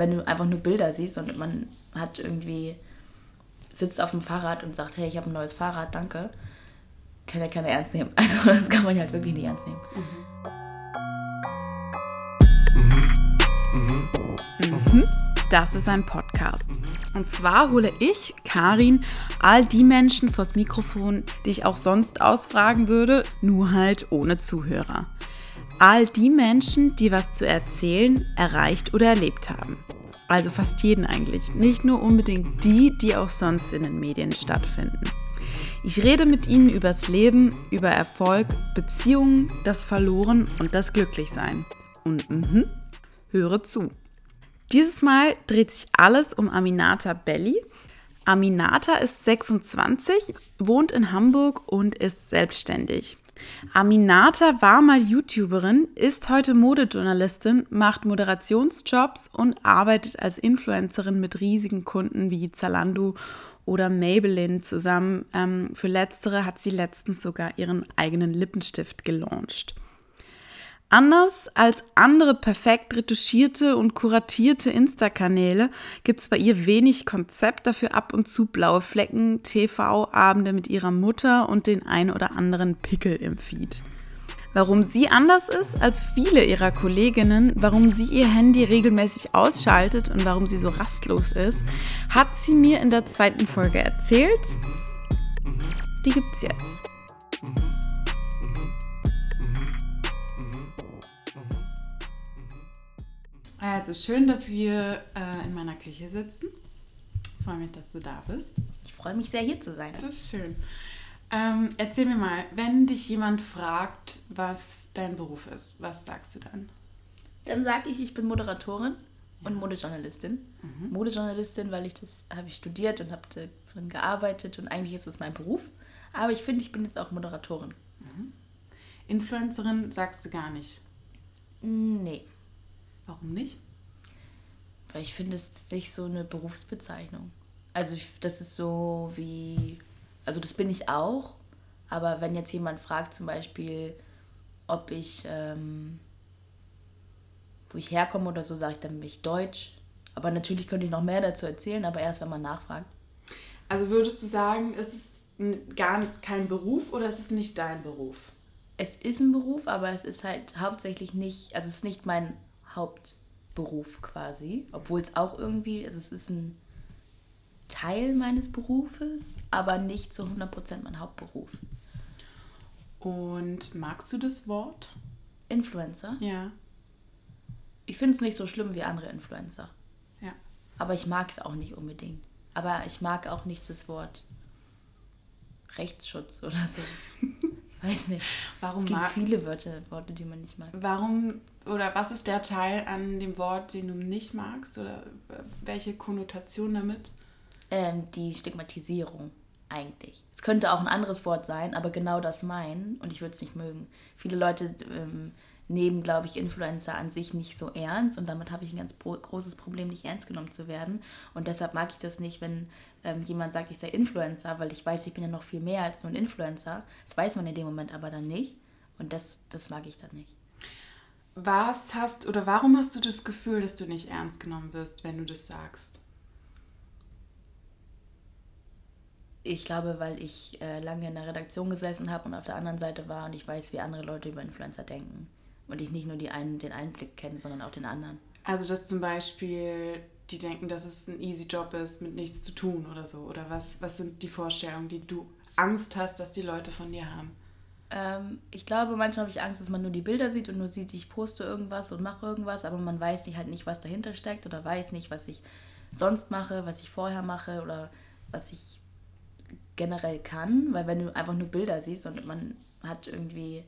wenn du einfach nur Bilder siehst und man hat irgendwie, sitzt auf dem Fahrrad und sagt, hey, ich habe ein neues Fahrrad, danke, kann ja keiner ernst nehmen. Also das kann man halt wirklich nicht ernst nehmen. Mhm. Das ist ein Podcast. Und zwar hole ich, Karin, all die Menschen vors Mikrofon, die ich auch sonst ausfragen würde, nur halt ohne Zuhörer. All die Menschen, die was zu erzählen, erreicht oder erlebt haben. Also fast jeden eigentlich. Nicht nur unbedingt die, die auch sonst in den Medien stattfinden. Ich rede mit ihnen übers Leben, über Erfolg, Beziehungen, das Verloren und das Glücklichsein. Und mhm, höre zu. Dieses Mal dreht sich alles um Aminata Belli. Aminata ist 26, wohnt in Hamburg und ist selbstständig. Aminata war mal YouTuberin, ist heute Modejournalistin, macht Moderationsjobs und arbeitet als Influencerin mit riesigen Kunden wie Zalando oder Maybelline zusammen. Ähm, für letztere hat sie letztens sogar ihren eigenen Lippenstift gelauncht. Anders als andere perfekt retuschierte und kuratierte Insta-Kanäle gibt es bei ihr wenig Konzept, dafür ab und zu blaue Flecken, TV-Abende mit ihrer Mutter und den ein oder anderen Pickel im Feed. Warum sie anders ist als viele ihrer Kolleginnen, warum sie ihr Handy regelmäßig ausschaltet und warum sie so rastlos ist, hat sie mir in der zweiten Folge erzählt. Die gibt's jetzt. Also schön, dass wir äh, in meiner Küche sitzen. Ich freue mich, dass du da bist. Ich freue mich sehr, hier zu sein. Das ist schön. Ähm, erzähl mir mal, wenn dich jemand fragt, was dein Beruf ist, was sagst du dann? Dann sage ich, ich bin Moderatorin und Modejournalistin. Mhm. Modejournalistin, weil ich das habe ich studiert und habe darin gearbeitet und eigentlich ist es mein Beruf. Aber ich finde, ich bin jetzt auch Moderatorin. Mhm. Influencerin sagst du gar nicht? Nee. Warum nicht? Weil ich finde, es ist nicht so eine Berufsbezeichnung. Also ich, das ist so wie, also das bin ich auch, aber wenn jetzt jemand fragt zum Beispiel, ob ich, ähm, wo ich herkomme oder so, sage ich dann bin ich Deutsch. Aber natürlich könnte ich noch mehr dazu erzählen, aber erst wenn man nachfragt. Also würdest du sagen, ist es gar kein Beruf oder ist es nicht dein Beruf? Es ist ein Beruf, aber es ist halt hauptsächlich nicht, also es ist nicht mein Hauptberuf quasi, obwohl es auch irgendwie, also es ist ein Teil meines Berufes, aber nicht zu 100% mein Hauptberuf. Und magst du das Wort? Influencer? Ja. Ich finde es nicht so schlimm wie andere Influencer. Ja. Aber ich mag es auch nicht unbedingt. Aber ich mag auch nicht das Wort Rechtsschutz oder so. weiß nicht. Warum es gibt viele Wörter, Worte, die man nicht mag. Warum oder was ist der Teil an dem Wort, den du nicht magst? Oder welche Konnotation damit? Ähm, die Stigmatisierung eigentlich. Es könnte auch ein anderes Wort sein, aber genau das meinen und ich würde es nicht mögen. Viele Leute ähm, nehmen, glaube ich, Influencer an sich nicht so ernst und damit habe ich ein ganz großes Problem, nicht ernst genommen zu werden. Und deshalb mag ich das nicht, wenn ähm, jemand sagt, ich sei Influencer, weil ich weiß, ich bin ja noch viel mehr als nur ein Influencer. Das weiß man in dem Moment aber dann nicht und das, das mag ich dann nicht. Was hast oder warum hast du das Gefühl, dass du nicht ernst genommen wirst, wenn du das sagst? Ich glaube, weil ich äh, lange in der Redaktion gesessen habe und auf der anderen Seite war und ich weiß, wie andere Leute über Influencer denken und ich nicht nur die einen, den einen Blick kenne, sondern auch den anderen. Also, dass zum Beispiel die denken, dass es ein easy Job ist, mit nichts zu tun oder so? Oder was, was sind die Vorstellungen, die du Angst hast, dass die Leute von dir haben? Ähm, ich glaube, manchmal habe ich Angst, dass man nur die Bilder sieht und nur sieht, ich poste irgendwas und mache irgendwas, aber man weiß nicht, halt nicht, was dahinter steckt oder weiß nicht, was ich sonst mache, was ich vorher mache oder was ich generell kann. Weil wenn du einfach nur Bilder siehst und man hat irgendwie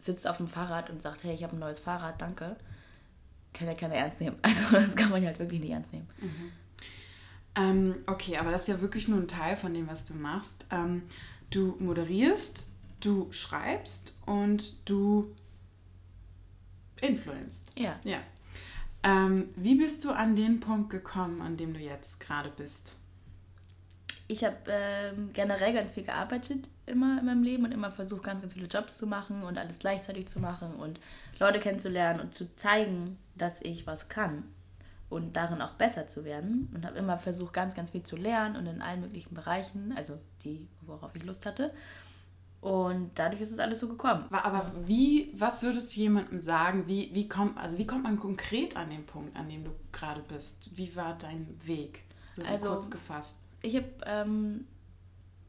sitzt auf dem Fahrrad und sagt, hey, ich habe ein neues Fahrrad, danke, kann ja keiner ernst nehmen. Also das kann man ja halt wirklich nicht ernst nehmen. Mhm. Ähm, okay, aber das ist ja wirklich nur ein Teil von dem, was du machst. Ähm, du moderierst, du schreibst und du influenzt. Ja. ja. Ähm, wie bist du an den Punkt gekommen, an dem du jetzt gerade bist? ich habe ähm, generell ganz viel gearbeitet immer in meinem Leben und immer versucht, ganz, ganz viele Jobs zu machen und alles gleichzeitig zu machen und Leute kennenzulernen und zu zeigen, dass ich was kann. und darin auch besser zu werden und habe immer versucht, ganz, ganz viel zu lernen und in allen möglichen Bereichen, also die, worauf ich Lust hatte. Und dadurch ist es alles so gekommen. Aber wie, was würdest du jemandem sagen, wie, wie, kommt, also wie kommt man konkret an den Punkt, an dem du gerade bist? Wie war dein Weg, so also, kurz gefasst? Ich habe, ähm,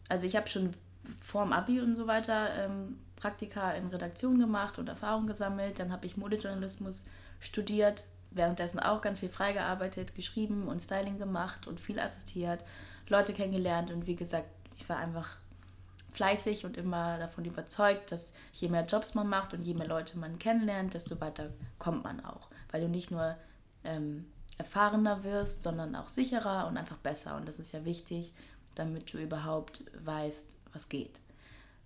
also ich habe schon vor dem Abi und so weiter ähm, Praktika in Redaktion gemacht und Erfahrung gesammelt. Dann habe ich Modejournalismus studiert, währenddessen auch ganz viel freigearbeitet, geschrieben und Styling gemacht und viel assistiert, Leute kennengelernt und wie gesagt, ich war einfach fleißig und immer davon überzeugt, dass je mehr Jobs man macht und je mehr Leute man kennenlernt, desto weiter kommt man auch. Weil du nicht nur ähm, erfahrener wirst, sondern auch sicherer und einfach besser. Und das ist ja wichtig, damit du überhaupt weißt, was geht.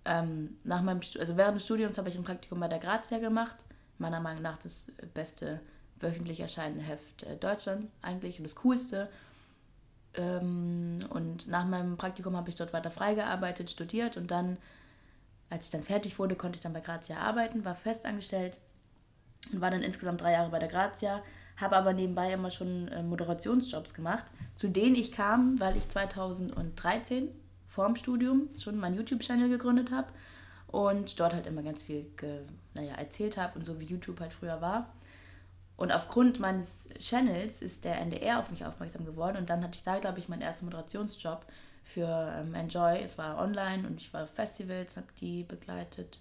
Ähm, nach meinem also während des Studiums habe ich ein Praktikum bei der Grazia gemacht. Meiner Meinung nach das beste wöchentlich erscheinende Heft äh, Deutschland eigentlich und das coolste. Ähm, und nach meinem Praktikum habe ich dort weiter freigearbeitet, studiert und dann, als ich dann fertig wurde, konnte ich dann bei Grazia arbeiten, war festangestellt und war dann insgesamt drei Jahre bei der Grazia, habe aber nebenbei immer schon äh, Moderationsjobs gemacht, zu denen ich kam, weil ich 2013 vorm Studium schon meinen YouTube-Channel gegründet habe und dort halt immer ganz viel naja, erzählt habe und so wie YouTube halt früher war. Und aufgrund meines Channels ist der NDR auf mich aufmerksam geworden und dann hatte ich da, glaube ich, meinen ersten Moderationsjob für ähm, Enjoy. Es war online und ich war auf Festivals, habe die begleitet.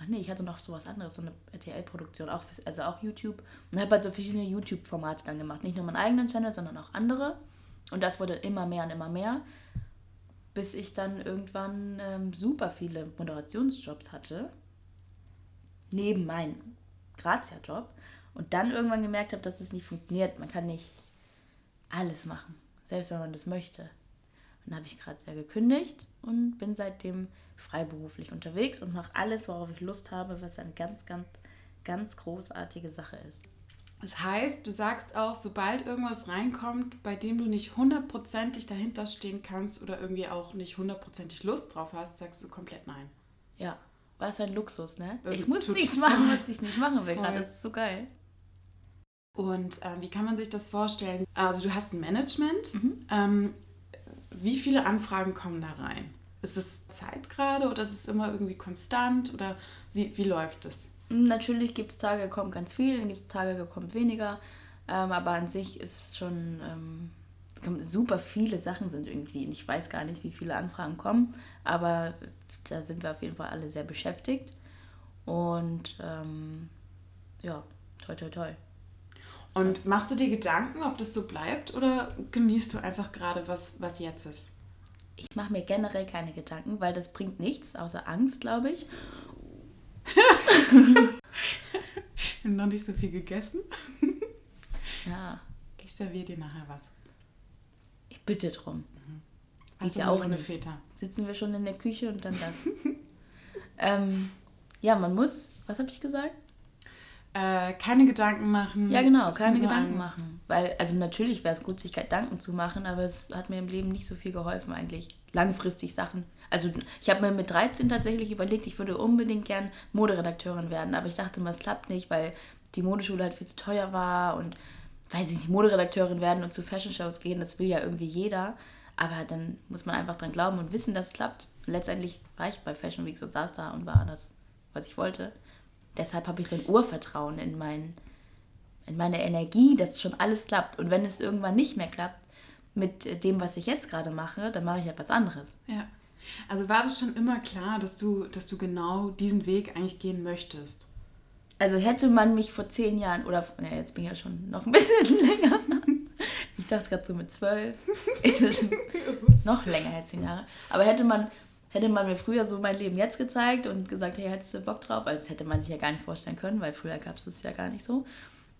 Ach nee, ich hatte noch sowas anderes, so eine RTL-Produktion, auch, also auch YouTube. Und habe halt so verschiedene YouTube-Formate dann gemacht. Nicht nur meinen eigenen Channel, sondern auch andere. Und das wurde immer mehr und immer mehr, bis ich dann irgendwann ähm, super viele Moderationsjobs hatte. Neben meinem Grazia-Job. Und dann irgendwann gemerkt habe, dass es nicht funktioniert. Man kann nicht alles machen, selbst wenn man das möchte. Und dann habe ich gerade sehr gekündigt und bin seitdem freiberuflich unterwegs und mache alles, worauf ich Lust habe, was eine ganz, ganz, ganz großartige Sache ist. Das heißt, du sagst auch, sobald irgendwas reinkommt, bei dem du nicht hundertprozentig dahinter stehen kannst oder irgendwie auch nicht hundertprozentig Lust drauf hast, sagst du komplett nein. Ja, was ein Luxus, ne? Ich muss nichts machen, was ich nicht machen will gerade. Das ist so geil. Und äh, wie kann man sich das vorstellen? Also du hast ein Management. Mhm. Ähm, wie viele Anfragen kommen da rein? Ist es Zeit gerade oder ist es immer irgendwie konstant oder wie, wie läuft es? Natürlich gibt es Tage, da kommt ganz viel, dann gibt es Tage, da kommt weniger. Ähm, aber an sich ist schon ähm, super viele Sachen sind irgendwie. Ich weiß gar nicht, wie viele Anfragen kommen, aber da sind wir auf jeden Fall alle sehr beschäftigt. Und ähm, ja, toi toi toi. Und machst du dir Gedanken, ob das so bleibt oder genießt du einfach gerade, was, was jetzt ist? Ich mache mir generell keine Gedanken, weil das bringt nichts, außer Angst, glaube ich. noch nicht so viel gegessen. Ja. Ich serviere dir nachher was. Ich bitte drum. Mhm. Also ja auch eine Väter. Sitzen wir schon in der Küche und dann das. ähm, ja, man muss, was habe ich gesagt? Äh, keine Gedanken machen. Ja, genau, keine Gedanken Angst. machen. Weil, also natürlich wäre es gut, sich Gedanken zu machen, aber es hat mir im Leben nicht so viel geholfen, eigentlich. Langfristig Sachen. Also ich habe mir mit 13 tatsächlich überlegt, ich würde unbedingt gern Moderedakteurin werden, aber ich dachte immer, es klappt nicht, weil die Modeschule halt viel zu teuer war und weil sie nicht Moderedakteurin werden und zu Fashion-Shows gehen, das will ja irgendwie jeder. Aber dann muss man einfach dran glauben und wissen, dass es klappt. Und letztendlich war ich bei Fashion Week und saß da und war das, was ich wollte deshalb habe ich so ein Urvertrauen in, mein, in meine Energie, dass schon alles klappt. Und wenn es irgendwann nicht mehr klappt mit dem, was ich jetzt gerade mache, dann mache ich etwas anderes. Ja. Also war das schon immer klar, dass du, dass du genau diesen Weg eigentlich gehen möchtest? Also hätte man mich vor zehn Jahren, oder ja, jetzt bin ich ja schon noch ein bisschen länger. Ich dachte gerade so mit zwölf. noch länger als zehn Jahre. Aber hätte man hätte man mir früher so mein Leben jetzt gezeigt und gesagt, hey, hättest du Bock drauf? Also das hätte man sich ja gar nicht vorstellen können, weil früher gab es das ja gar nicht so.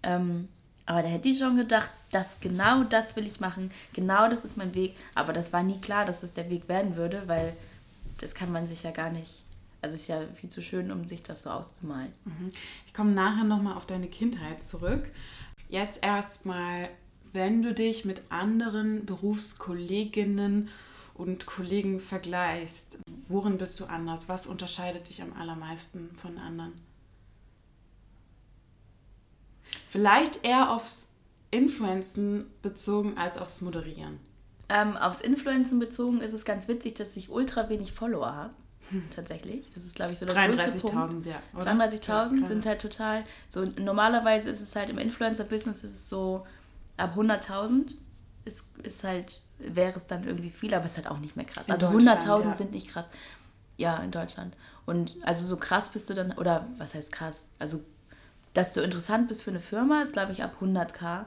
Ähm, aber da hätte ich schon gedacht, dass genau das will ich machen, genau das ist mein Weg. Aber das war nie klar, dass es der Weg werden würde, weil das kann man sich ja gar nicht. Also es ist ja viel zu schön, um sich das so auszumalen. Mhm. Ich komme nachher nochmal auf deine Kindheit zurück. Jetzt erstmal, wenn du dich mit anderen Berufskolleginnen und Kollegen vergleichst, worin bist du anders? Was unterscheidet dich am allermeisten von anderen? Vielleicht eher aufs Influenzen bezogen als aufs Moderieren? Ähm, aufs Influenzen bezogen ist es ganz witzig, dass ich ultra wenig Follower habe. Tatsächlich. Das ist, glaube ich, so der größte Punkt. ja. 33.000 sind halt total. So normalerweise ist es halt im Influencer-Business ist es so ab 100.000 ist, ist halt, wäre es dann irgendwie viel, aber es ist halt auch nicht mehr krass. In also 100.000 ja. sind nicht krass. Ja, in Deutschland. Und also so krass bist du dann, oder was heißt krass? Also, dass du interessant bist für eine Firma, ist, glaube ich, ab 100k.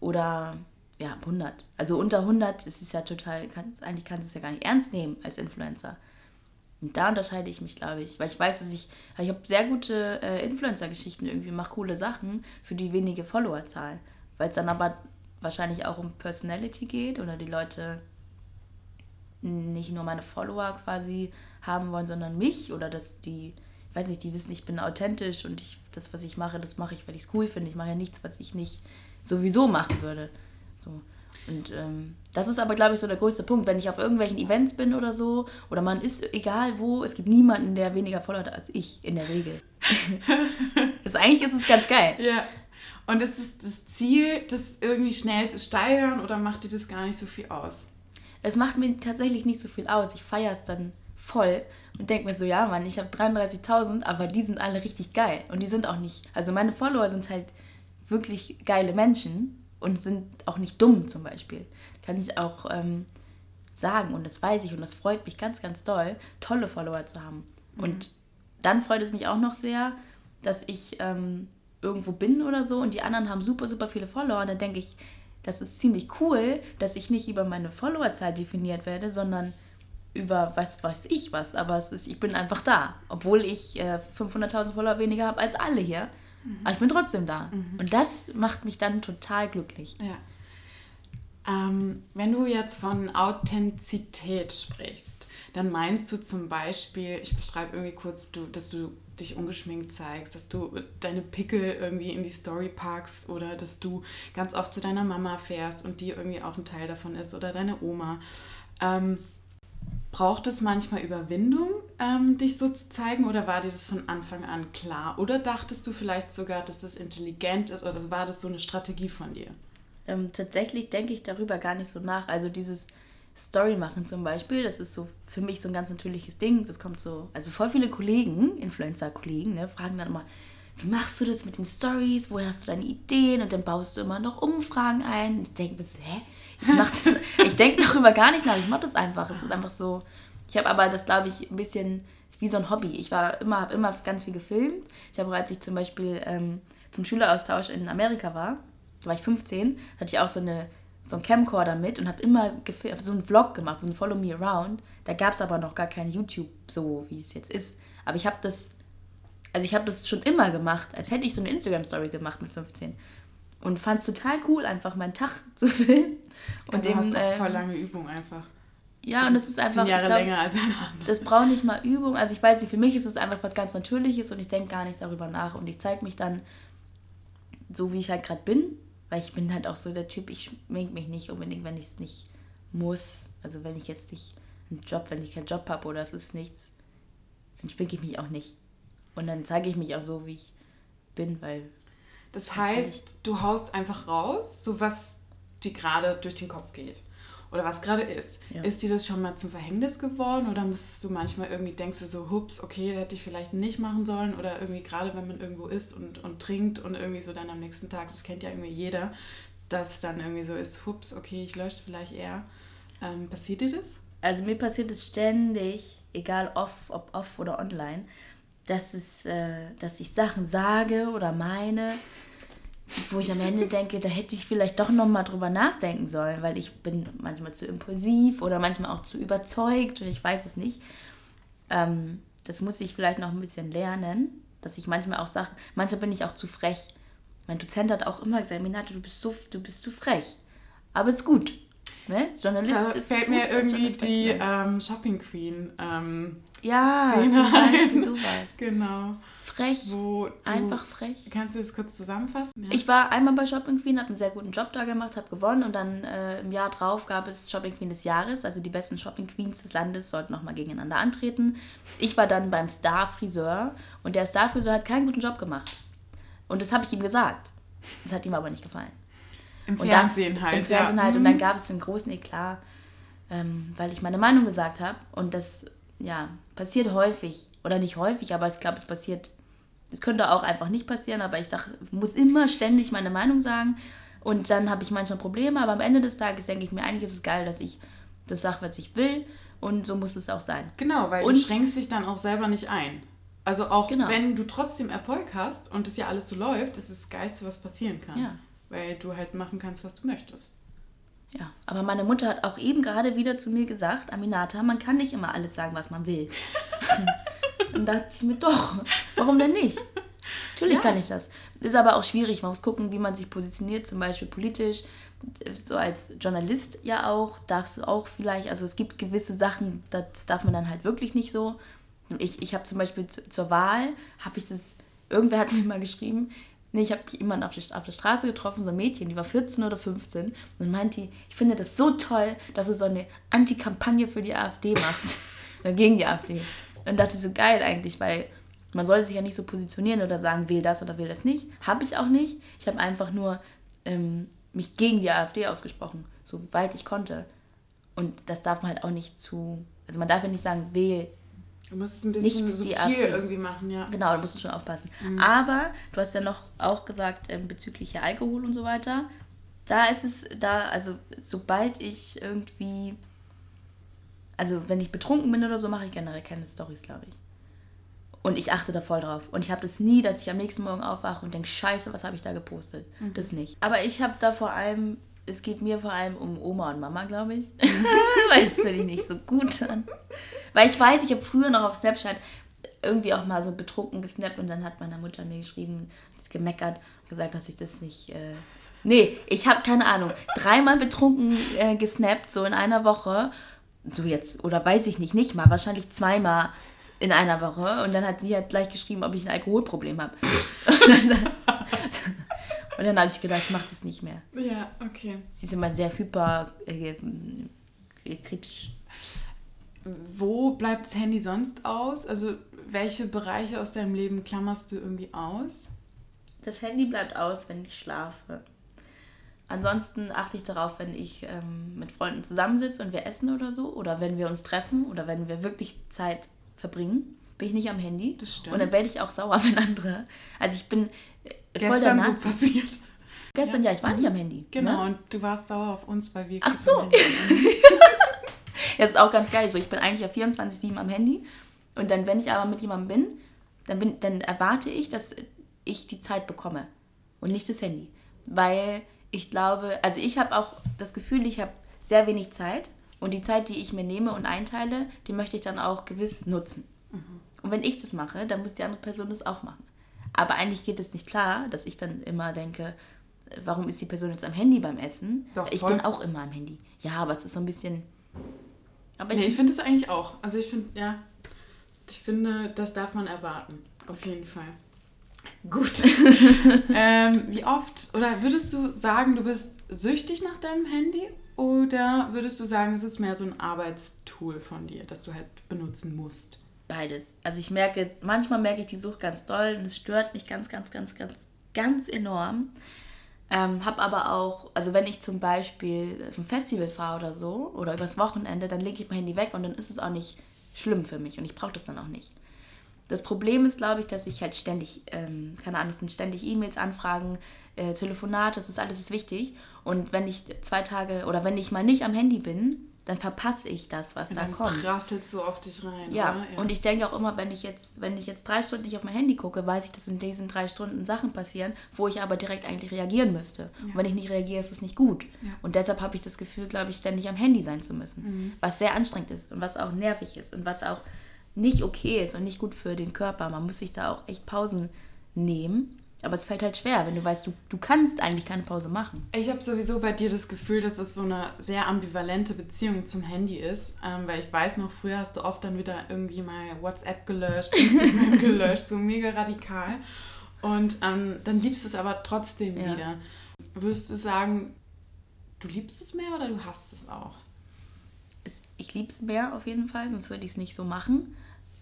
Oder ja, 100. Also unter 100 ist es ja total, kann, eigentlich kannst du es ja gar nicht ernst nehmen als Influencer. Und da unterscheide ich mich, glaube ich. Weil ich weiß, dass ich, ich habe sehr gute äh, Influencer-Geschichten irgendwie, mache coole Sachen für die wenige Followerzahl. Weil es dann aber wahrscheinlich auch um Personality geht oder die Leute nicht nur meine Follower quasi haben wollen, sondern mich oder dass die, ich weiß nicht, die wissen, ich bin authentisch und ich, das, was ich mache, das mache ich, weil ich es cool finde. Ich mache ja nichts, was ich nicht sowieso machen würde. So. Und ähm, das ist aber, glaube ich, so der größte Punkt. Wenn ich auf irgendwelchen Events bin oder so, oder man ist egal wo, es gibt niemanden, der weniger Follower hat als ich, in der Regel. ist, eigentlich ist es ganz geil. Ja. Und ist es das Ziel, das irgendwie schnell zu steigern oder macht dir das gar nicht so viel aus? Es macht mir tatsächlich nicht so viel aus. Ich feiere es dann voll und denke mir so, ja Mann, ich habe 33.000, aber die sind alle richtig geil. Und die sind auch nicht, also meine Follower sind halt wirklich geile Menschen und sind auch nicht dumm zum Beispiel. Kann ich auch ähm, sagen und das weiß ich und das freut mich ganz, ganz doll, tolle Follower zu haben. Mhm. Und dann freut es mich auch noch sehr, dass ich ähm, irgendwo bin oder so und die anderen haben super, super viele Follower und dann denke ich, das ist ziemlich cool, dass ich nicht über meine Followerzahl definiert werde, sondern über was weiß ich was. Aber es ist, ich bin einfach da, obwohl ich äh, 500.000 Follower weniger habe als alle hier. Mhm. Aber ich bin trotzdem da. Mhm. Und das macht mich dann total glücklich. Ja. Ähm, wenn du jetzt von Authentizität sprichst, dann meinst du zum Beispiel, ich beschreibe irgendwie kurz, du, dass du dich ungeschminkt zeigst, dass du deine Pickel irgendwie in die Story packst oder dass du ganz oft zu deiner Mama fährst und die irgendwie auch ein Teil davon ist oder deine Oma. Ähm, braucht es manchmal Überwindung, ähm, dich so zu zeigen oder war dir das von Anfang an klar? Oder dachtest du vielleicht sogar, dass das intelligent ist oder war das so eine Strategie von dir? Ähm, tatsächlich denke ich darüber gar nicht so nach. Also dieses Story machen zum Beispiel, das ist so für mich so ein ganz natürliches Ding. Das kommt so, also voll viele Kollegen, Influencer-Kollegen, ne, fragen dann immer, wie machst du das mit den Stories? Woher hast du deine Ideen? Und dann baust du immer noch Umfragen ein. Ich denke hä? Ich, ich denke darüber gar nicht nach. Ich mache das einfach. Es ist einfach so. Ich habe aber das, glaube ich, ein bisschen, ist wie so ein Hobby. Ich war immer, habe immer ganz viel gefilmt. Ich habe, als ich zum Beispiel ähm, zum Schüleraustausch in Amerika war, da war ich 15, hatte ich auch so eine so einen Camcorder mit und habe immer hab so einen Vlog gemacht, so ein Follow Me Around. Da gab es aber noch gar kein YouTube so, wie es jetzt ist. Aber ich habe das, also ich habe das schon immer gemacht, als hätte ich so eine Instagram-Story gemacht mit 15. Und fand es total cool, einfach meinen Tag zu filmen. Und also dem, hast ähm, voll lange Übung einfach. Ja, also und das ist einfach. Jahre glaub, länger als ein Das braucht nicht mal Übung. Also ich weiß nicht, für mich ist es einfach was ganz Natürliches und ich denke gar nicht darüber nach. Und ich zeige mich dann so, wie ich halt gerade bin weil ich bin halt auch so der Typ, ich schmink mich nicht unbedingt, wenn ich es nicht muss. Also wenn ich jetzt nicht einen Job, wenn ich keinen Job habe oder es ist nichts, dann schminke ich mich auch nicht. Und dann zeige ich mich auch so, wie ich bin, weil. Das heißt, du haust einfach raus, so was dir gerade durch den Kopf geht oder was gerade ist. Ja. Ist dir das schon mal zum Verhängnis geworden oder musst du manchmal irgendwie denkst du so, hups, okay, hätte ich vielleicht nicht machen sollen oder irgendwie gerade wenn man irgendwo isst und, und trinkt und irgendwie so dann am nächsten Tag, das kennt ja irgendwie jeder, dass dann irgendwie so ist, hups, okay, ich lösche vielleicht eher. Ähm, passiert dir das? Also mir passiert es ständig, egal off, ob off oder online, dass, es, äh, dass ich Sachen sage oder meine, wo ich am Ende denke, da hätte ich vielleicht doch nochmal drüber nachdenken sollen, weil ich bin manchmal zu impulsiv oder manchmal auch zu überzeugt und ich weiß es nicht. Ähm, das muss ich vielleicht noch ein bisschen lernen, dass ich manchmal auch sage, manchmal bin ich auch zu frech. Mein Dozent hat auch immer gesagt, Minate, du bist so, du bist zu frech. Aber ist gut. Ne? Journalist da ist fällt mir irgendwie die ähm, Shopping Queen ähm, ja, Szene zum Beispiel sowas. genau frech. Wo einfach frech. Kannst du das kurz zusammenfassen? Ja. Ich war einmal bei Shopping Queen, habe einen sehr guten Job da gemacht, habe gewonnen und dann äh, im Jahr drauf gab es Shopping Queen des Jahres. Also die besten Shopping Queens des Landes sollten nochmal gegeneinander antreten. Ich war dann beim Star Friseur und der Star Friseur hat keinen guten Job gemacht. Und das habe ich ihm gesagt. Das hat ihm aber nicht gefallen. Im Fernsehen das, halt. Im Fernsehen ja. halt. Und dann mhm. gab es einen großen Eklat, ähm, weil ich meine Meinung gesagt habe. Und das, ja, passiert häufig. Oder nicht häufig, aber ich glaube, es passiert. Es könnte auch einfach nicht passieren, aber ich sag, muss immer ständig meine Meinung sagen. Und dann habe ich manchmal Probleme, aber am Ende des Tages denke ich mir, eigentlich ist es geil, dass ich das sage, was ich will. Und so muss es auch sein. Genau, weil und, du schränkst dich dann auch selber nicht ein. Also auch genau. wenn du trotzdem Erfolg hast und es ja alles so läuft, ist das Geilste, was passieren kann. Ja. Weil du halt machen kannst, was du möchtest. Ja, aber meine Mutter hat auch eben gerade wieder zu mir gesagt, Aminata, man kann nicht immer alles sagen, was man will. Dann dachte ich mir, doch, warum denn nicht? Natürlich ja. kann ich das. Ist aber auch schwierig. Man muss gucken, wie man sich positioniert, zum Beispiel politisch. So als Journalist ja auch, darfst du auch vielleicht, also es gibt gewisse Sachen, das darf man dann halt wirklich nicht so. Ich, ich habe zum Beispiel zu, zur Wahl, habe ich das, irgendwer hat mir mal geschrieben, nee, ich habe jemanden auf, die, auf der Straße getroffen, so ein Mädchen, die war 14 oder 15 und meinte die, ich finde das so toll, dass du so eine Anti-Kampagne für die AfD machst, oder gegen die AfD. Und dachte so geil eigentlich, weil man sollte sich ja nicht so positionieren oder sagen, wähl das oder wähl das nicht. Habe ich auch nicht. Ich habe einfach nur ähm, mich gegen die AfD ausgesprochen, soweit ich konnte. Und das darf man halt auch nicht zu, also man darf ja nicht sagen, wähl Du musst es ein bisschen nicht subtil irgendwie machen, ja. Genau, da musst du schon aufpassen. Mhm. Aber du hast ja noch auch gesagt, ähm, bezüglich Alkohol und so weiter, da ist es, da, also sobald ich irgendwie, also wenn ich betrunken bin oder so, mache ich generell keine Stories, glaube ich. Und ich achte da voll drauf. Und ich habe das nie, dass ich am nächsten Morgen aufwache und denke, scheiße, was habe ich da gepostet? Mhm. Das nicht. Aber ich habe da vor allem, es geht mir vor allem um Oma und Mama, glaube ich. Weil es finde ich nicht so gut an. Weil ich weiß, ich habe früher noch auf Snapchat irgendwie auch mal so betrunken gesnappt und dann hat meine Mutter mir geschrieben, das gemeckert und gesagt, dass ich das nicht. Äh nee, ich habe keine Ahnung. Dreimal betrunken äh, gesnappt, so in einer Woche. So jetzt, oder weiß ich nicht, nicht mal, wahrscheinlich zweimal in einer Woche. Und dann hat sie halt gleich geschrieben, ob ich ein Alkoholproblem habe. Und dann, habe ich gedacht, ich mache das nicht mehr. Ja, okay. Sie ist immer sehr hyper äh, kritisch wo bleibt das Handy sonst aus? Also welche Bereiche aus deinem Leben klammerst du irgendwie aus? Das Handy bleibt aus, wenn ich schlafe. Ansonsten achte ich darauf, wenn ich ähm, mit Freunden zusammensitze und wir essen oder so, oder wenn wir uns treffen oder wenn wir wirklich Zeit verbringen, bin ich nicht am Handy. Das stimmt. Und dann werde ich auch sauer, wenn andere. Also ich bin Nazi. so passiert. Gestern ja, ja ich war nicht am Handy. Genau, ne? und du warst sauer auf uns, weil wir. Ach so. Das ist auch ganz geil. So, ich bin eigentlich ja 24-7 am Handy. Und dann, wenn ich aber mit jemandem bin, dann, bin, dann erwarte ich, dass ich die Zeit bekomme und nicht das Handy. Weil ich glaube, also ich habe auch das Gefühl, ich habe sehr wenig Zeit und die Zeit, die ich mir nehme und einteile, die möchte ich dann auch gewiss nutzen. Mhm. Und wenn ich das mache, dann muss die andere Person das auch machen. Aber eigentlich geht es nicht klar, dass ich dann immer denke, warum ist die Person jetzt am Handy beim Essen? Doch, ich bin auch immer am Handy. Ja, aber es ist so ein bisschen, aber ich, nee, ich finde es eigentlich auch. Also ich finde, ja, ich finde, das darf man erwarten. Auf jeden Fall. Gut. ähm, wie oft, oder würdest du sagen, du bist süchtig nach deinem Handy? Oder würdest du sagen, es ist mehr so ein Arbeitstool von dir, das du halt benutzen musst? Beides. Also ich merke, manchmal merke ich die Sucht ganz doll und es stört mich ganz, ganz, ganz, ganz, ganz enorm. Ähm, hab aber auch, also wenn ich zum Beispiel auf ein Festival fahre oder so oder übers Wochenende, dann lege ich mein Handy weg und dann ist es auch nicht schlimm für mich und ich brauche das dann auch nicht. Das Problem ist, glaube ich, dass ich halt ständig, ähm, keine Ahnung, es sind ständig E-Mails, Anfragen, äh, Telefonate, das ist alles ist wichtig. Und wenn ich zwei Tage oder wenn ich mal nicht am Handy bin, dann verpasse ich das, was da kommt. Prasselt so auf dich rein. Ja. ja. und ich denke auch immer, wenn ich jetzt, wenn ich jetzt drei Stunden nicht auf mein Handy gucke, weiß ich, dass in diesen drei Stunden Sachen passieren, wo ich aber direkt eigentlich reagieren müsste. Ja. Und wenn ich nicht reagiere, ist es nicht gut. Ja. Und deshalb habe ich das Gefühl, glaube ich, ständig am Handy sein zu müssen. Mhm. Was sehr anstrengend ist und was auch nervig ist und was auch nicht okay ist und nicht gut für den Körper. Man muss sich da auch echt Pausen nehmen. Aber es fällt halt schwer, wenn du weißt, du, du kannst eigentlich keine Pause machen. Ich habe sowieso bei dir das Gefühl, dass es so eine sehr ambivalente Beziehung zum Handy ist. Ähm, weil ich weiß noch, früher hast du oft dann wieder irgendwie mal WhatsApp gelöscht, Instagram gelöscht, so mega radikal. Und ähm, dann liebst du es aber trotzdem ja. wieder. Würdest du sagen, du liebst es mehr oder du hast es auch? Ich liebe es mehr auf jeden Fall, sonst würde ich es nicht so machen.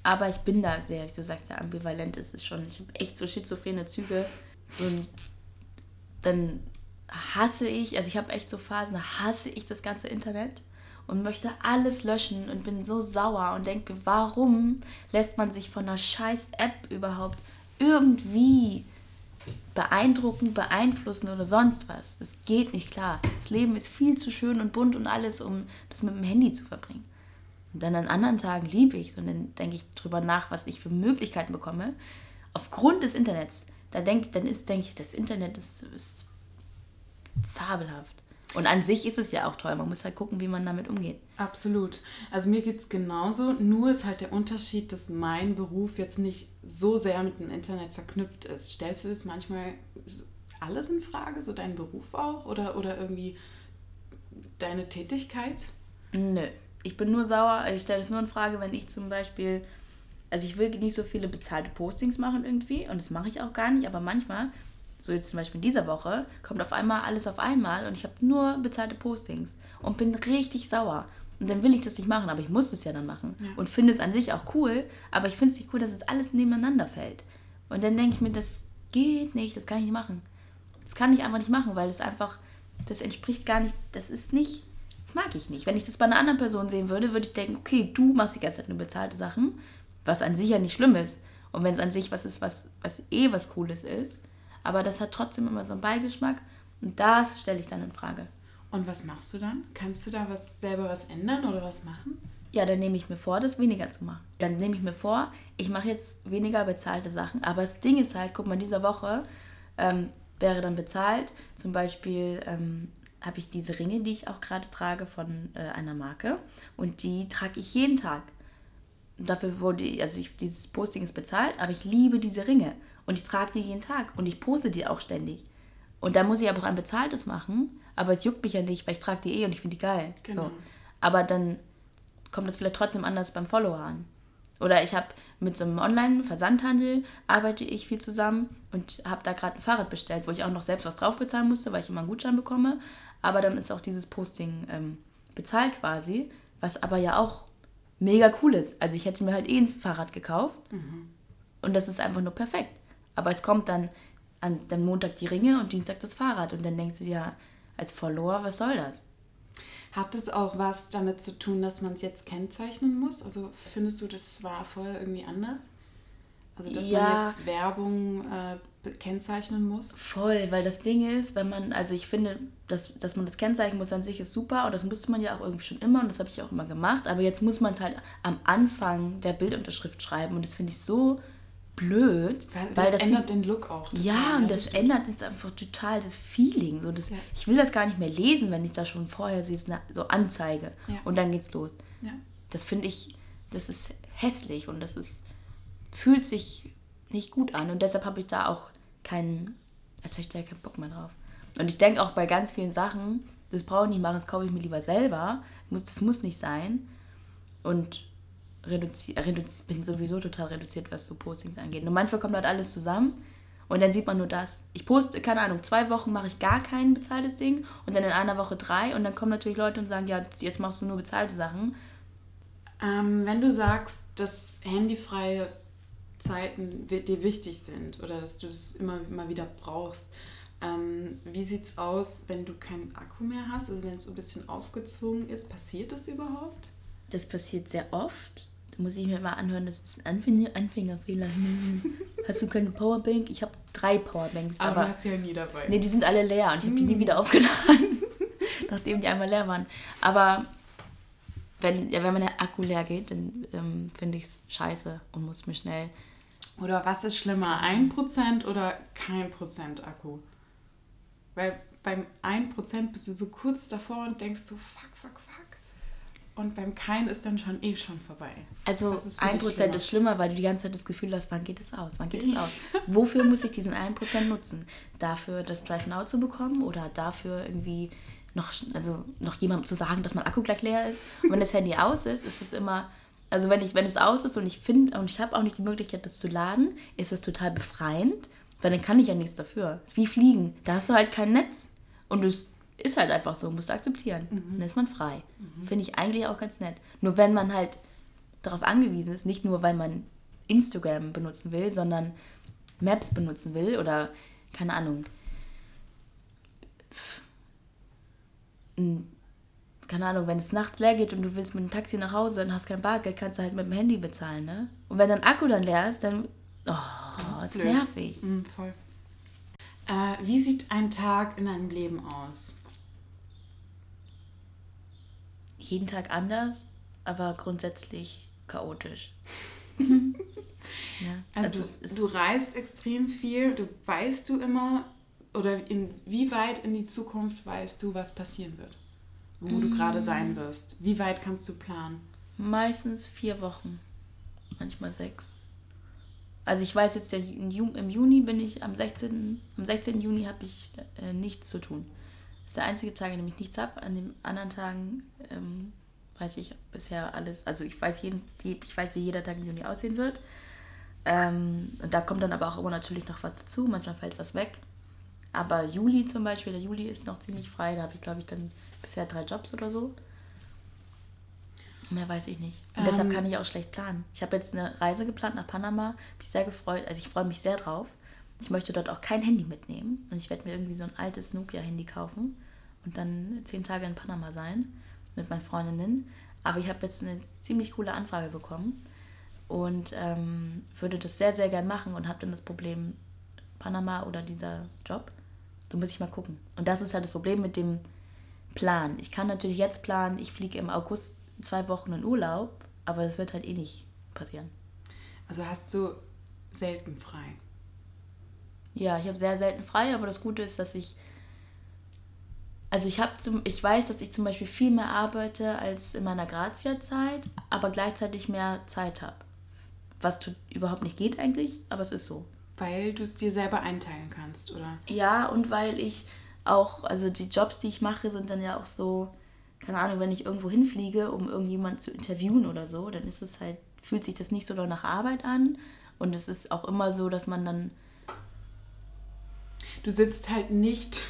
Aber ich bin da sehr, wie du sagst, ja, ambivalent ist es schon. Ich habe echt so schizophrene Züge. So ein, dann hasse ich, also ich habe echt so Phasen, da hasse ich das ganze Internet und möchte alles löschen und bin so sauer und denke, warum lässt man sich von einer scheiß App überhaupt irgendwie beeindrucken, beeinflussen oder sonst was. Das geht nicht klar. Das Leben ist viel zu schön und bunt und alles, um das mit dem Handy zu verbringen. Und dann an anderen Tagen liebe ich es und dann denke ich drüber nach, was ich für Möglichkeiten bekomme. Aufgrund des Internets. Da denk, dann ist, denke ich, das Internet ist, ist fabelhaft. Und an sich ist es ja auch toll. Man muss halt gucken, wie man damit umgeht. Absolut. Also mir geht es genauso. Nur ist halt der Unterschied, dass mein Beruf jetzt nicht so sehr mit dem Internet verknüpft ist. Stellst du das manchmal alles in Frage? So deinen Beruf auch? Oder, oder irgendwie deine Tätigkeit? Nö. Ich bin nur sauer. Ich stelle es nur in Frage, wenn ich zum Beispiel. Also ich will nicht so viele bezahlte Postings machen irgendwie. Und das mache ich auch gar nicht. Aber manchmal so jetzt zum Beispiel in dieser Woche, kommt auf einmal alles auf einmal und ich habe nur bezahlte Postings und bin richtig sauer. Und dann will ich das nicht machen, aber ich muss es ja dann machen. Ja. Und finde es an sich auch cool, aber ich finde es nicht cool, dass es alles nebeneinander fällt. Und dann denke ich mir, das geht nicht, das kann ich nicht machen. Das kann ich einfach nicht machen, weil das einfach, das entspricht gar nicht, das ist nicht, das mag ich nicht. Wenn ich das bei einer anderen Person sehen würde, würde ich denken, okay, du machst die ganze Zeit nur bezahlte Sachen, was an sich ja nicht schlimm ist. Und wenn es an sich was ist, was, was eh was Cooles ist, aber das hat trotzdem immer so einen Beigeschmack und das stelle ich dann in Frage. Und was machst du dann? Kannst du da was selber was ändern oder was machen? Ja, dann nehme ich mir vor, das weniger zu machen. Dann nehme ich mir vor, ich mache jetzt weniger bezahlte Sachen. Aber das Ding ist halt, guck mal, diese Woche ähm, wäre dann bezahlt. Zum Beispiel ähm, habe ich diese Ringe, die ich auch gerade trage von äh, einer Marke. Und die trage ich jeden Tag. Dafür wurde, also ich, dieses Posting ist bezahlt, aber ich liebe diese Ringe. Und ich trage die jeden Tag und ich poste die auch ständig. Und da muss ich aber auch ein bezahltes machen, aber es juckt mich ja nicht, weil ich trage die eh und ich finde die geil. Genau. So. Aber dann kommt das vielleicht trotzdem anders beim Follower an. Oder ich habe mit so einem Online-Versandhandel arbeite ich viel zusammen und habe da gerade ein Fahrrad bestellt, wo ich auch noch selbst was drauf bezahlen musste, weil ich immer einen Gutschein bekomme. Aber dann ist auch dieses Posting ähm, bezahlt quasi, was aber ja auch mega cool ist. Also ich hätte mir halt eh ein Fahrrad gekauft mhm. und das ist einfach nur perfekt. Aber es kommt dann an dem Montag die Ringe und Dienstag das Fahrrad. Und dann denkst du dir als Follower, was soll das? Hat es auch was damit zu tun, dass man es jetzt kennzeichnen muss? Also findest du, das war vorher irgendwie anders? Also dass ja, man jetzt Werbung äh, kennzeichnen muss? Voll, weil das Ding ist, wenn man, also ich finde, dass, dass man das kennzeichnen muss an sich ist super und das musste man ja auch irgendwie schon immer und das habe ich auch immer gemacht, aber jetzt muss man es halt am Anfang der Bildunterschrift schreiben und das finde ich so blöd. Weil, weil das, das ändert den Look auch. Total, ja, und das, das ändert jetzt einfach total das Feeling. So das, ja. Ich will das gar nicht mehr lesen, wenn ich da schon vorher sehe, so Anzeige. Ja. Und dann geht's los. Ja. Das finde ich, das ist hässlich und das ist, fühlt sich nicht gut an. Und deshalb habe ich da auch keinen, also ich da keinen Bock mehr drauf. Und ich denke auch bei ganz vielen Sachen, das brauche ich nicht machen, das kaufe ich mir lieber selber. das muss nicht sein. Und reduziert, reduzi bin sowieso total reduziert, was so Postings angeht. Und manchmal kommt halt alles zusammen und dann sieht man nur das. Ich poste, keine Ahnung, zwei Wochen mache ich gar kein bezahltes Ding und dann in einer Woche drei und dann kommen natürlich Leute und sagen, ja, jetzt machst du nur bezahlte Sachen. Ähm, wenn du sagst, dass handyfreie Zeiten dir wichtig sind oder dass du es immer mal wieder brauchst, ähm, wie sieht es aus, wenn du keinen Akku mehr hast? Also wenn es so ein bisschen aufgezogen ist, passiert das überhaupt? Das passiert sehr oft muss ich mir mal anhören, das ist ein Anfänger Anfängerfehler. hast du keine Powerbank? Ich habe drei Powerbanks. Aber, aber hast ja nie dabei. Nee, die sind alle leer und ich habe die nie mm. wieder aufgeladen, nachdem die einmal leer waren. Aber wenn, ja, wenn mein Akku leer geht, dann ähm, finde ich es scheiße und muss mir schnell. Oder was ist schlimmer, 1% oder kein Prozent Akku? Weil beim 1% bist du so kurz davor und denkst so, fuck, fuck, fuck und beim Kein ist dann schon eh schon vorbei. Also ein Prozent ist schlimmer, weil du die ganze Zeit das Gefühl hast, wann geht es aus? Wann geht es aus? Wofür muss ich diesen einen Prozent nutzen? Dafür das Drive Now zu bekommen oder dafür irgendwie noch, also noch jemandem zu sagen, dass mein Akku gleich leer ist? Und wenn das Handy aus ist, ist es immer, also wenn, ich, wenn es aus ist und ich finde, und ich habe auch nicht die Möglichkeit, das zu laden, ist es total befreiend, weil dann kann ich ja nichts dafür. Es ist wie Fliegen. Da hast du halt kein Netz und du ist halt einfach so, musst du akzeptieren. Mhm. Dann ist man frei. Mhm. Finde ich eigentlich auch ganz nett. Nur wenn man halt darauf angewiesen ist, nicht nur weil man Instagram benutzen will, sondern Maps benutzen will oder keine Ahnung, keine Ahnung, wenn es nachts leer geht und du willst mit dem Taxi nach Hause und hast kein Bargeld, kannst du halt mit dem Handy bezahlen, ne? Und wenn dein Akku dann leer ist, dann, oh, das ist, ist nervig. Mm, voll. Äh, wie sieht ein Tag in deinem Leben aus? Jeden Tag anders, aber grundsätzlich chaotisch. ja, also, also du, du reist extrem viel, du weißt du immer, oder inwieweit in die Zukunft weißt du, was passieren wird? Wo mm. du gerade sein wirst? Wie weit kannst du planen? Meistens vier Wochen, manchmal sechs. Also ich weiß jetzt, im Juni bin ich, am 16. Am 16. Juni habe ich äh, nichts zu tun. Das ist der einzige Tag, an dem ich nichts habe. An den anderen Tagen ähm, weiß ich bisher alles. Also ich weiß, jeden, ich weiß, wie jeder Tag im Juni aussehen wird. Ähm, und da kommt dann aber auch immer natürlich noch was dazu. Manchmal fällt was weg. Aber Juli zum Beispiel, der Juli ist noch ziemlich frei. Da habe ich, glaube ich, dann bisher drei Jobs oder so. Mehr weiß ich nicht. Und ähm, deshalb kann ich auch schlecht planen. Ich habe jetzt eine Reise geplant nach Panama. Mich sehr gefreut. Also ich freue mich sehr drauf. Ich möchte dort auch kein Handy mitnehmen. Und ich werde mir irgendwie so ein altes Nokia-Handy kaufen und dann zehn Tage in Panama sein mit meinen Freundinnen. Aber ich habe jetzt eine ziemlich coole Anfrage bekommen und ähm, würde das sehr, sehr gern machen und habe dann das Problem Panama oder dieser Job. Da muss ich mal gucken. Und das ist halt das Problem mit dem Plan. Ich kann natürlich jetzt planen, ich fliege im August zwei Wochen in Urlaub, aber das wird halt eh nicht passieren. Also hast du selten frei? Ja, ich habe sehr selten frei, aber das Gute ist, dass ich also ich habe ich weiß, dass ich zum Beispiel viel mehr arbeite als in meiner Grazia-Zeit, aber gleichzeitig mehr Zeit habe. Was überhaupt nicht geht eigentlich, aber es ist so. Weil du es dir selber einteilen kannst, oder? Ja, und weil ich auch, also die Jobs, die ich mache, sind dann ja auch so, keine Ahnung, wenn ich irgendwo hinfliege, um irgendjemanden zu interviewen oder so, dann ist es halt, fühlt sich das nicht so doll nach Arbeit an. Und es ist auch immer so, dass man dann. Du sitzt halt nicht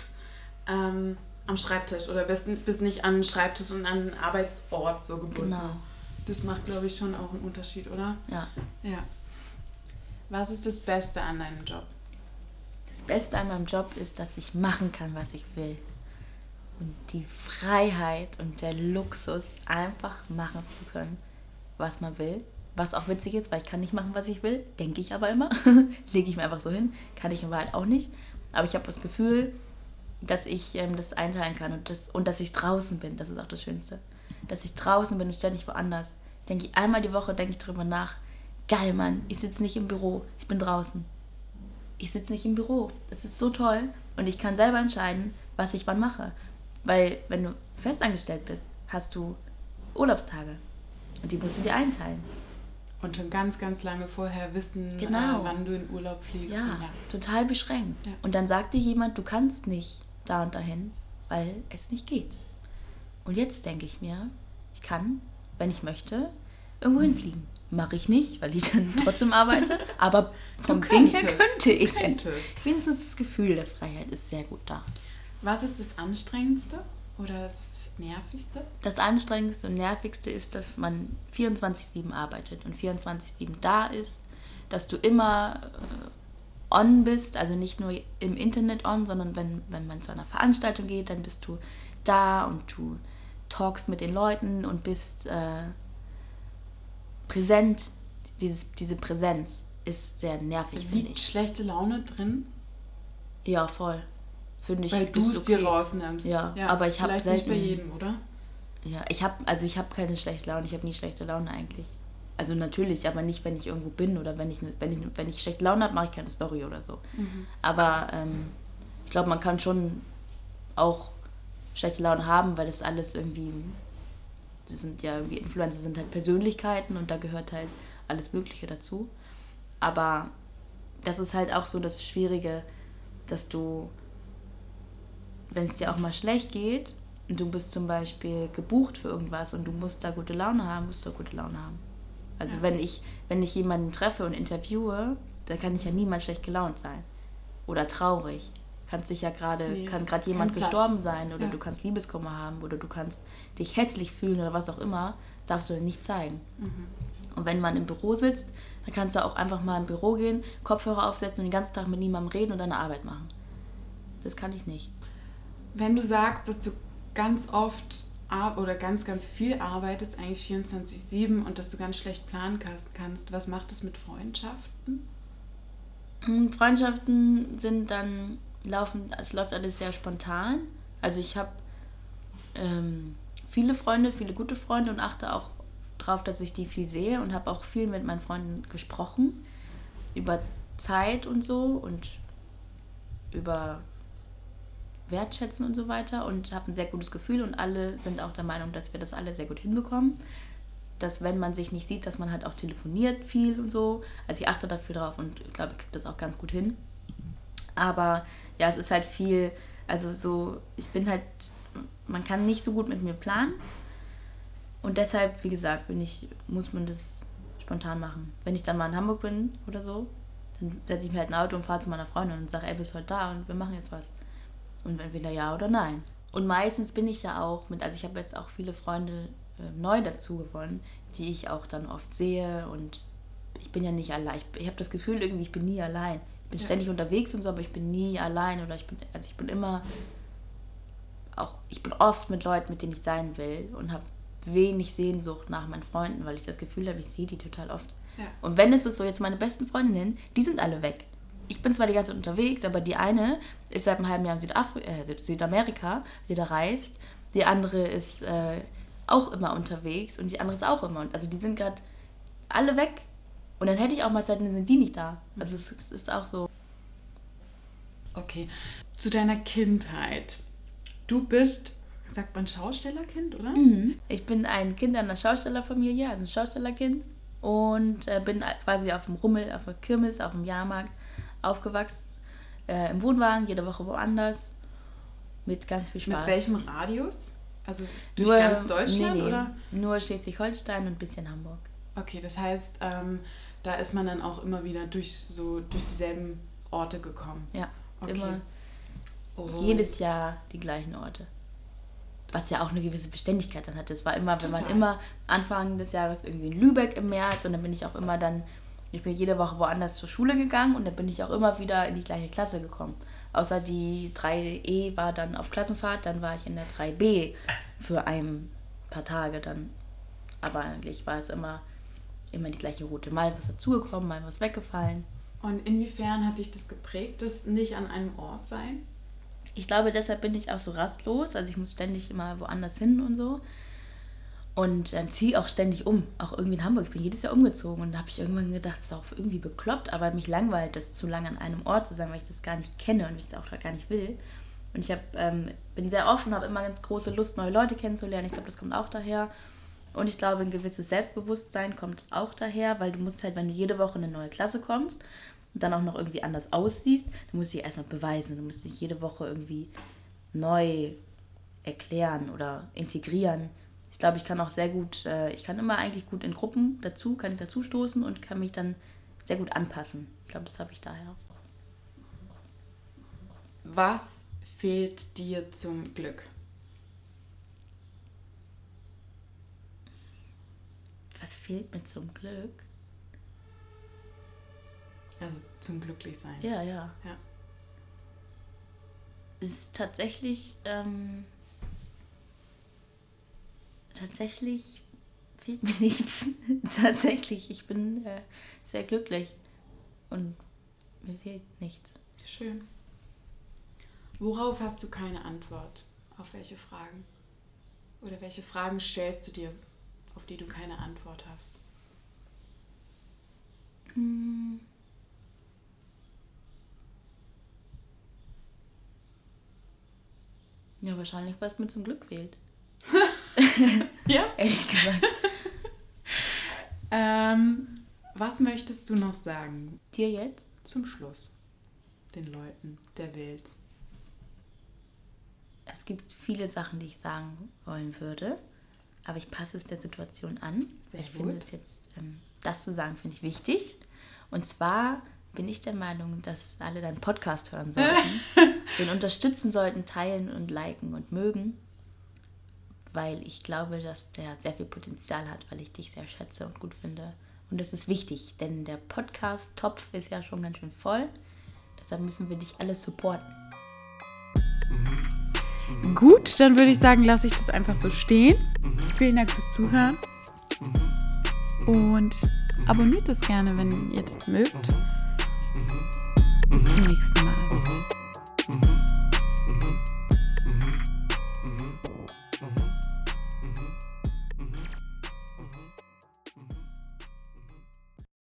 ähm, am Schreibtisch oder bist, bist nicht an Schreibtisch und an einen Arbeitsort so gebunden. Genau. Das macht, glaube ich, schon auch einen Unterschied, oder? Ja. Ja. Was ist das Beste an deinem Job? Das Beste an meinem Job ist, dass ich machen kann, was ich will. Und die Freiheit und der Luxus, einfach machen zu können, was man will. Was auch witzig ist, weil ich kann nicht machen, was ich will, denke ich aber immer. Lege ich mir einfach so hin, kann ich in Wahrheit auch nicht. Aber ich habe das Gefühl, dass ich ähm, das einteilen kann und, das, und dass ich draußen bin. Das ist auch das Schönste. Dass ich draußen bin und ständig woanders. Ich denke, einmal die Woche denke ich drüber nach. Geil, Mann, ich sitze nicht im Büro, ich bin draußen. Ich sitze nicht im Büro. Das ist so toll. Und ich kann selber entscheiden, was ich wann mache. Weil, wenn du festangestellt bist, hast du Urlaubstage. Und die musst du dir einteilen. Und schon ganz, ganz lange vorher wissen, genau. äh, wann du in Urlaub fliegst. Ja, ja. total beschränkt. Ja. Und dann sagt dir jemand, du kannst nicht da und dahin, weil es nicht geht. Und jetzt denke ich mir, ich kann, wenn ich möchte, irgendwo hinfliegen. Mache ich nicht, weil ich dann trotzdem arbeite, aber vom Ding her könnte ich. Wenigstens das Gefühl der Freiheit ist sehr gut da. Was ist das Anstrengendste oder das Nervigste? Das Anstrengendste und Nervigste ist, dass man 24-7 arbeitet und 24-7 da ist, dass du immer äh, on bist, also nicht nur im Internet on, sondern wenn, wenn man zu einer Veranstaltung geht, dann bist du da und du talkst mit den Leuten und bist äh, präsent. Dieses, diese Präsenz ist sehr nervig, ich. schlechte Laune drin? Ja, voll. Finde ich. Weil du es okay. dir rausnimmst. Ja, ja aber ich habe selten... nicht bei jedem, oder? Ja, ich habe also ich habe keine schlechte Laune. Ich habe nie schlechte Laune eigentlich. Also natürlich, aber nicht, wenn ich irgendwo bin oder wenn ich, wenn ich, wenn ich schlechte Laune habe, mache ich keine Story oder so. Mhm. Aber ähm, ich glaube, man kann schon auch schlechte Laune haben, weil das alles irgendwie, sind ja irgendwie Influencer sind halt Persönlichkeiten und da gehört halt alles Mögliche dazu. Aber das ist halt auch so das Schwierige, dass du, wenn es dir auch mal schlecht geht und du bist zum Beispiel gebucht für irgendwas und du musst da gute Laune haben, musst du gute Laune haben. Also ja. wenn ich, wenn ich jemanden treffe und interviewe, dann kann ich ja niemals schlecht gelaunt sein. Oder traurig. Kannst dich ja gerade, nee, kann gerade jemand gestorben sein oder ja. du kannst Liebeskummer haben oder du kannst dich hässlich fühlen oder was auch immer, darfst du nicht zeigen. Mhm. Und wenn man im Büro sitzt, dann kannst du auch einfach mal im Büro gehen, Kopfhörer aufsetzen und den ganzen Tag mit niemandem reden und deine Arbeit machen. Das kann ich nicht. Wenn du sagst, dass du ganz oft oder ganz, ganz viel arbeitest, eigentlich 24-7 und dass du ganz schlecht planen kannst. Was macht es mit Freundschaften? Hm, Freundschaften sind dann, laufen, es läuft alles sehr spontan. Also ich habe ähm, viele Freunde, viele gute Freunde und achte auch darauf, dass ich die viel sehe und habe auch viel mit meinen Freunden gesprochen über Zeit und so und über Wertschätzen und so weiter und habe ein sehr gutes Gefühl und alle sind auch der Meinung, dass wir das alle sehr gut hinbekommen. Dass wenn man sich nicht sieht, dass man halt auch telefoniert viel und so. Also ich achte dafür drauf und glaube, ich kriege das auch ganz gut hin. Aber ja, es ist halt viel, also so, ich bin halt, man kann nicht so gut mit mir planen. Und deshalb, wie gesagt, bin ich, muss man das spontan machen. Wenn ich dann mal in Hamburg bin oder so, dann setze ich mir halt ein Auto und fahre zu meiner Freundin und sage, ey, bist heute da und wir machen jetzt was. Und entweder ja oder nein. Und meistens bin ich ja auch mit, also ich habe jetzt auch viele Freunde äh, neu dazu gewonnen, die ich auch dann oft sehe und ich bin ja nicht allein. Ich, ich habe das Gefühl irgendwie, ich bin nie allein. Ich bin ja. ständig unterwegs und so, aber ich bin nie allein oder ich bin, also ich bin immer auch, ich bin oft mit Leuten, mit denen ich sein will und habe wenig Sehnsucht nach meinen Freunden, weil ich das Gefühl habe, ich sehe die total oft. Ja. Und wenn es ist so, jetzt meine besten Freundinnen, die sind alle weg ich bin zwar die ganze Zeit unterwegs, aber die eine ist seit einem halben Jahr in Südafri äh, Südamerika, die da reist. Die andere ist äh, auch immer unterwegs und die andere ist auch immer. Also die sind gerade alle weg. Und dann hätte ich auch mal Zeit, dann sind die nicht da. Also es, es ist auch so. Okay. Zu deiner Kindheit. Du bist, sagt man Schaustellerkind, oder? Mhm. Ich bin ein Kind einer Schaustellerfamilie, also ein Schaustellerkind. Und äh, bin quasi auf dem Rummel, auf der Kirmes, auf dem Jahrmarkt aufgewachsen. Äh, Im Wohnwagen, jede Woche woanders. Mit ganz viel Spaß. Mit welchem Radius? Also durch nur, ganz Deutschland nee, nee, oder? Nur Schleswig-Holstein und ein bisschen Hamburg. Okay, das heißt, ähm, da ist man dann auch immer wieder durch so durch dieselben Orte gekommen. Ja, okay. immer oh. jedes Jahr die gleichen Orte. Was ja auch eine gewisse Beständigkeit dann hatte. Es war immer, Total. wenn man immer Anfang des Jahres irgendwie in Lübeck im März und dann bin ich auch immer dann ich bin jede Woche woanders zur Schule gegangen und dann bin ich auch immer wieder in die gleiche Klasse gekommen. Außer die 3E war dann auf Klassenfahrt, dann war ich in der 3B für ein paar Tage dann. Aber eigentlich war es immer, immer die gleiche Route. Mal was dazugekommen, mal was weggefallen. Und inwiefern hat dich das geprägt, das nicht an einem Ort sein? Ich glaube, deshalb bin ich auch so rastlos. Also ich muss ständig immer woanders hin und so und ähm, ziehe auch ständig um, auch irgendwie in Hamburg. Ich bin jedes Jahr umgezogen und da habe ich irgendwann gedacht, das ist auch irgendwie bekloppt, aber mich langweilt das zu lange an einem Ort zu sein, weil ich das gar nicht kenne und ich das auch gar nicht will. Und ich hab, ähm, bin sehr offen, habe immer ganz große Lust, neue Leute kennenzulernen. Ich glaube, das kommt auch daher. Und ich glaube, ein gewisses Selbstbewusstsein kommt auch daher, weil du musst halt, wenn du jede Woche in eine neue Klasse kommst und dann auch noch irgendwie anders aussiehst, dann musst du dich erstmal beweisen. Du musst dich jede Woche irgendwie neu erklären oder integrieren ich glaube, ich kann auch sehr gut, äh, ich kann immer eigentlich gut in Gruppen dazu, kann ich dazu stoßen und kann mich dann sehr gut anpassen. Ich glaube, das habe ich daher. Was fehlt dir zum Glück? Was fehlt mir zum Glück? Also zum Glücklichsein. Ja, ja. ja. Es ist tatsächlich. Ähm, tatsächlich fehlt mir nichts. tatsächlich, ich bin äh, sehr glücklich und mir fehlt nichts. Schön. Worauf hast du keine Antwort? Auf welche Fragen? Oder welche Fragen stellst du dir, auf die du keine Antwort hast? Hm. Ja, wahrscheinlich, was mir zum Glück fehlt. ja? Ehrlich gesagt. ähm, was möchtest du noch sagen? Dir jetzt? Zum Schluss. Den Leuten, der Welt. Es gibt viele Sachen, die ich sagen wollen würde, aber ich passe es der Situation an. Sehr ich gut. finde es jetzt, ähm, das zu sagen, finde ich wichtig. Und zwar bin ich der Meinung, dass alle deinen Podcast hören sollten, den unterstützen sollten, teilen und liken und mögen weil ich glaube, dass der sehr viel Potenzial hat, weil ich dich sehr schätze und gut finde. Und das ist wichtig, denn der Podcast-Topf ist ja schon ganz schön voll. Deshalb müssen wir dich alle supporten. Mhm. Mhm. Gut, dann würde ich sagen, lasse ich das einfach so stehen. Vielen Dank fürs Zuhören. Und abonniert es gerne, wenn ihr das mögt. Bis zum nächsten Mal.